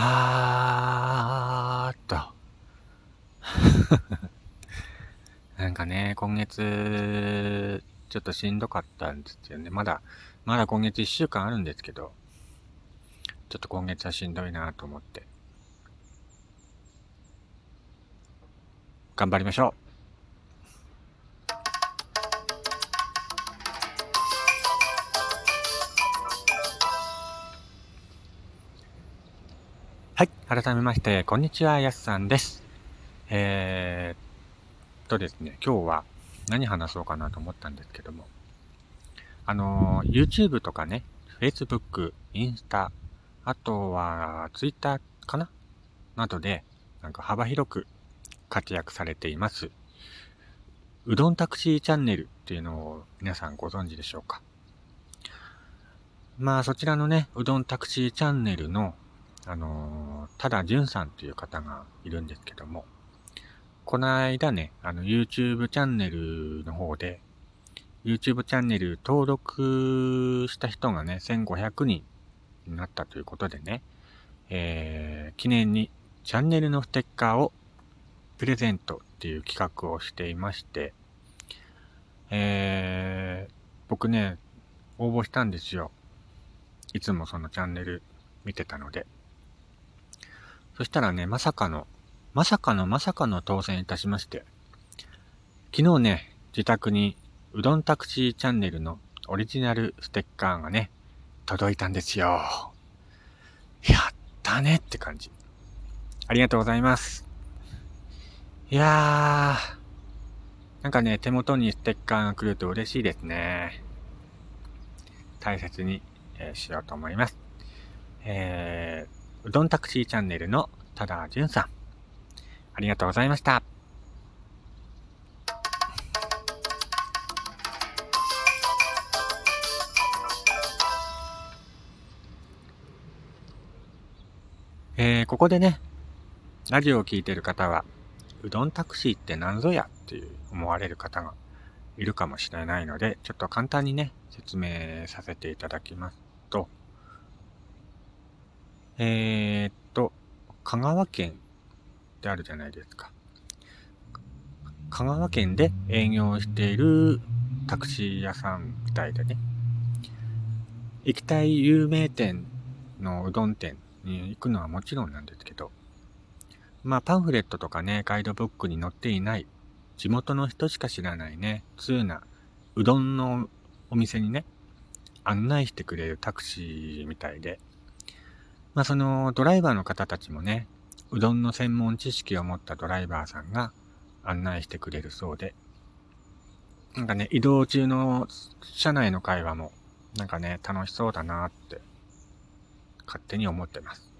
あーっと。なんかね、今月、ちょっとしんどかったんですよね。まだ、まだ今月1週間あるんですけど、ちょっと今月はしんどいなと思って。頑張りましょう改めまして、こんにちは、やすさんです。えー、とですね、今日は何話そうかなと思ったんですけども、あの、YouTube とかね、Facebook、インスタ、あとは Twitter かな？などで、なんか幅広く活躍されています、うどんタクシーチャンネルっていうのを皆さんご存知でしょうか？まあそちらのね、うどんタクシーチャンネルのあの、ただじゅんさんという方がいるんですけども、この間ね、あの、YouTube チャンネルの方で、YouTube チャンネル登録した人がね、1500人になったということでね、えー、記念にチャンネルのステッカーをプレゼントっていう企画をしていまして、えー、僕ね、応募したんですよ。いつもそのチャンネル見てたので。そしたらね、まさかの、まさかのまさかの当選いたしまして、昨日ね、自宅にうどんタクシーチャンネルのオリジナルステッカーがね、届いたんですよ。やったねって感じ。ありがとうございます。いやー、なんかね、手元にステッカーが来ると嬉しいですね。大切に、えー、しようと思います。えー、うどんタクシーチャンネルの多田淳さん。ありがとうございました。えー、ここでね、ラジオを聴いてる方は、うどんタクシーって何ぞやっていう思われる方がいるかもしれないので、ちょっと簡単にね、説明させていただきますと、えー、っと、香川県ってあるじゃないですか。香川県で営業しているタクシー屋さんみたいでね。行きたい有名店のうどん店に行くのはもちろんなんですけど、まあパンフレットとかね、ガイドブックに載っていない地元の人しか知らないね、通なうどんのお店にね、案内してくれるタクシーみたいで、まあそのドライバーの方たちもね、うどんの専門知識を持ったドライバーさんが案内してくれるそうで、なんかね、移動中の車内の会話も、なんかね、楽しそうだなって、勝手に思ってます。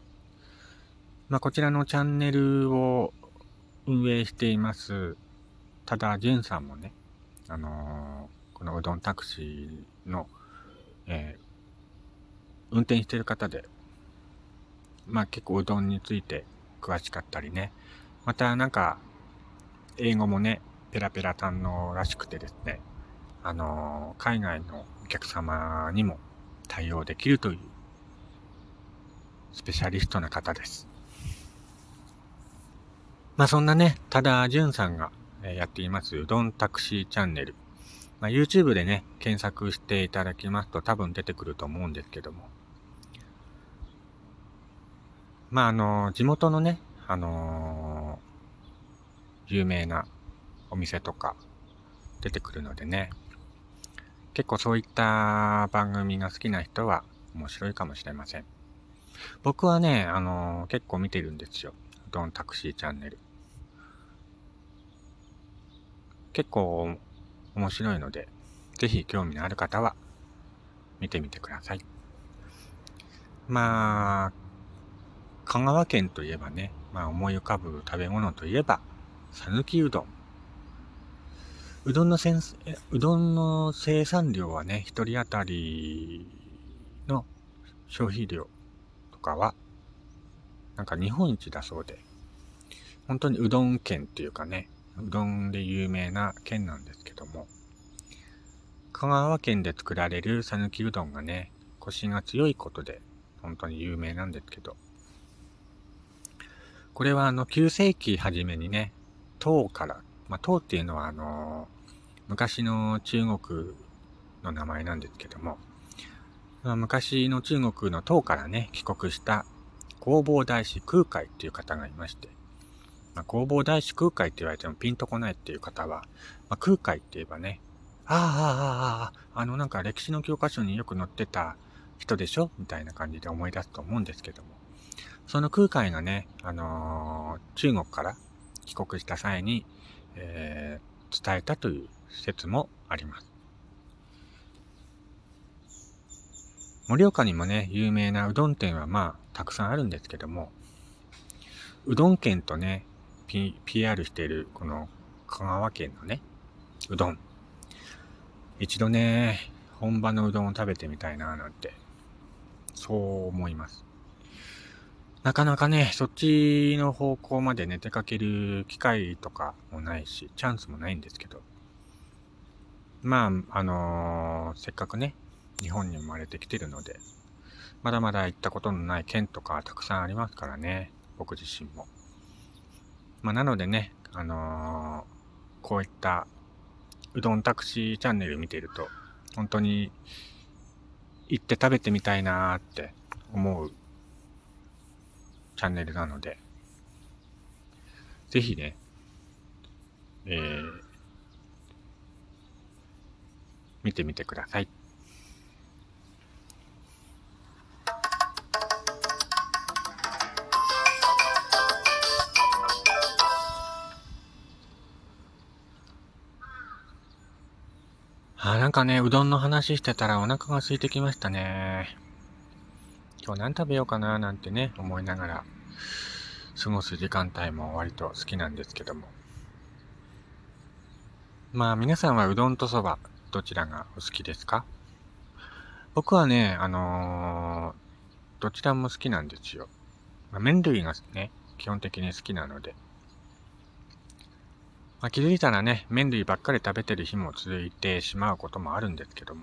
まあこちらのチャンネルを運営しています、ただ、じゅんさんもね、あのー、このうどんタクシーの、えー、運転してる方で、まあ結構うどんについて詳しかったりね。またなんか、英語もね、ペラペラ堪能らしくてですね、あのー、海外のお客様にも対応できるという、スペシャリストな方です。まあそんなね、ただじゅんさんがやっていますうどんタクシーチャンネル。まあ、YouTube でね、検索していただきますと多分出てくると思うんですけども、まあ、あの、地元のね、あのー、有名なお店とか出てくるのでね、結構そういった番組が好きな人は面白いかもしれません。僕はね、あのー、結構見てるんですよ。ドンタクシーチャンネル。結構面白いので、ぜひ興味のある方は見てみてください。まあ、香川県といえばね、まあ思い浮かぶ食べ物といえば、讃岐うどん。うどんのせん、うどんの生産量はね、一人当たりの消費量とかは、なんか日本一だそうで、本当にうどん県っていうかね、うどんで有名な県なんですけども、香川県で作られる讃岐うどんがね、コシが強いことで、本当に有名なんですけど、これはあの、9世紀初めにね、唐から、まあ、唐っていうのはあの、昔の中国の名前なんですけども、昔の中国の唐からね、帰国した弘法大師空海っていう方がいまして、まあ、弘法大師空海って言われてもピンとこないっていう方は、まあ、空海って言えばね、ああ、ああ、ああ、あのなんか歴史の教科書によく載ってた人でしょみたいな感じで思い出すと思うんですけども、その空海がね、あのー、中国から帰国した際に、えー、伝えたという説もあります。盛岡にもね、有名なうどん店はまあ、たくさんあるんですけども、うどん県とね、P、PR している、この香川県のね、うどん。一度ね、本場のうどんを食べてみたいななんて、そう思います。なかなかね、そっちの方向までね、出かける機会とかもないし、チャンスもないんですけど。まあ、あのー、せっかくね、日本に生まれてきてるので、まだまだ行ったことのない県とかたくさんありますからね、僕自身も。まあ、なのでね、あのー、こういったうどんタクシーチャンネル見てると、本当に行って食べてみたいなーって思うチャンネルなので、ぜひね、えー、見てみてください。あ、なんかね、うどんの話してたらお腹が空いてきましたね。今日何食べようかななんてね、思いながら過ごす時間帯も割と好きなんですけども。まあ皆さんはうどんとそば、どちらがお好きですか？僕はね、あのー、どちらも好きなんですよ。まあ、麺類がね、基本的に好きなので。まあ、気づいたらね、麺類ばっかり食べてる日も続いてしまうこともあるんですけども。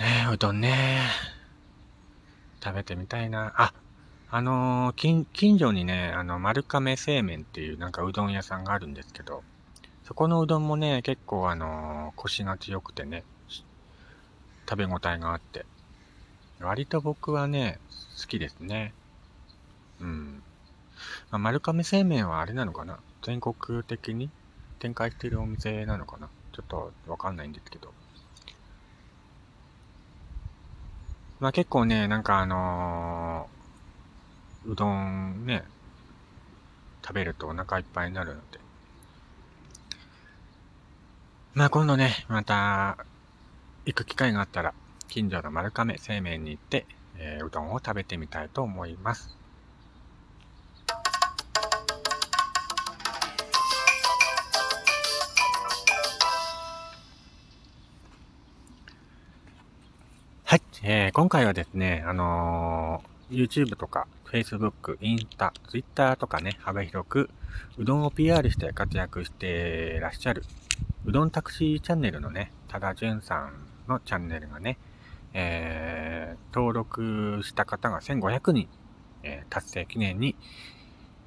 ねえ、うどんね。食べてみたいな。あ、あのー、近、近所にね、あの、丸亀製麺っていうなんかうどん屋さんがあるんですけど、そこのうどんもね、結構あのー、腰が強くてね、食べ応えがあって、割と僕はね、好きですね。うん。まあ、丸亀製麺はあれなのかな？全国的に展開しているお店なのかな？ちょっとわかんないんですけど。まあ結構ね、なんかあのー、うどんね、食べるとお腹いっぱいになるので。まあ今度ね、また、行く機会があったら、近所の丸亀製麺に行って、えー、うどんを食べてみたいと思います。えー、今回はですね、あのー、YouTube とか Facebook、インスタ、Twitter とかね、幅広くうどんを PR して活躍してらっしゃるうどんタクシーチャンネルのね、多田淳さんのチャンネルがね、えー、登録した方が1500人、え、達成記念に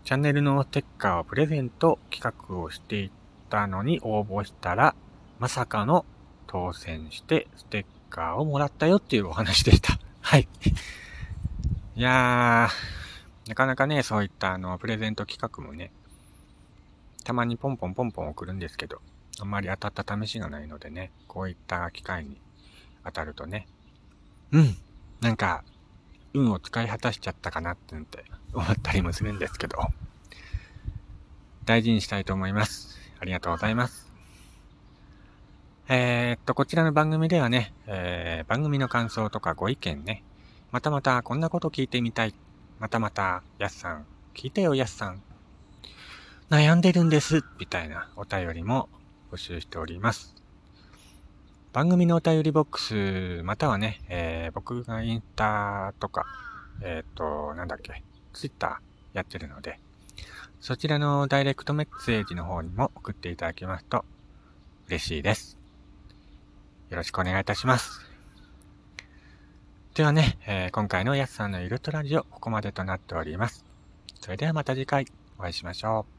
チャンネルのステッカーをプレゼント企画をしていたのに応募したら、まさかの当選してステッカーをもらったよっていうお話でした。はい。いやー、なかなかね、そういったあの、プレゼント企画もね、たまにポンポンポンポン送るんですけど、あんまり当たった試しがないのでね、こういった機会に当たるとね、うん、なんか、運を使い果たしちゃったかなって 思ったりもするんですけど、大事にしたいと思います。ありがとうございます。えー、っと、こちらの番組ではね、えー、番組の感想とかご意見ね、またまたこんなこと聞いてみたい。またまた、やすさん、聞いてよやすさん。悩んでるんです、みたいなお便りも募集しております。番組のお便りボックス、またはね、えー、僕がインスタとか、えっ、と、なんだっけ、ツイッターやってるので、そちらのダイレクトメッセージの方にも送っていただきますと嬉しいです。よろしくお願いいたします。ではね、えー、今回のやすさんのイルトラジオ、ここまでとなっております。それではまた次回お会いしましょう。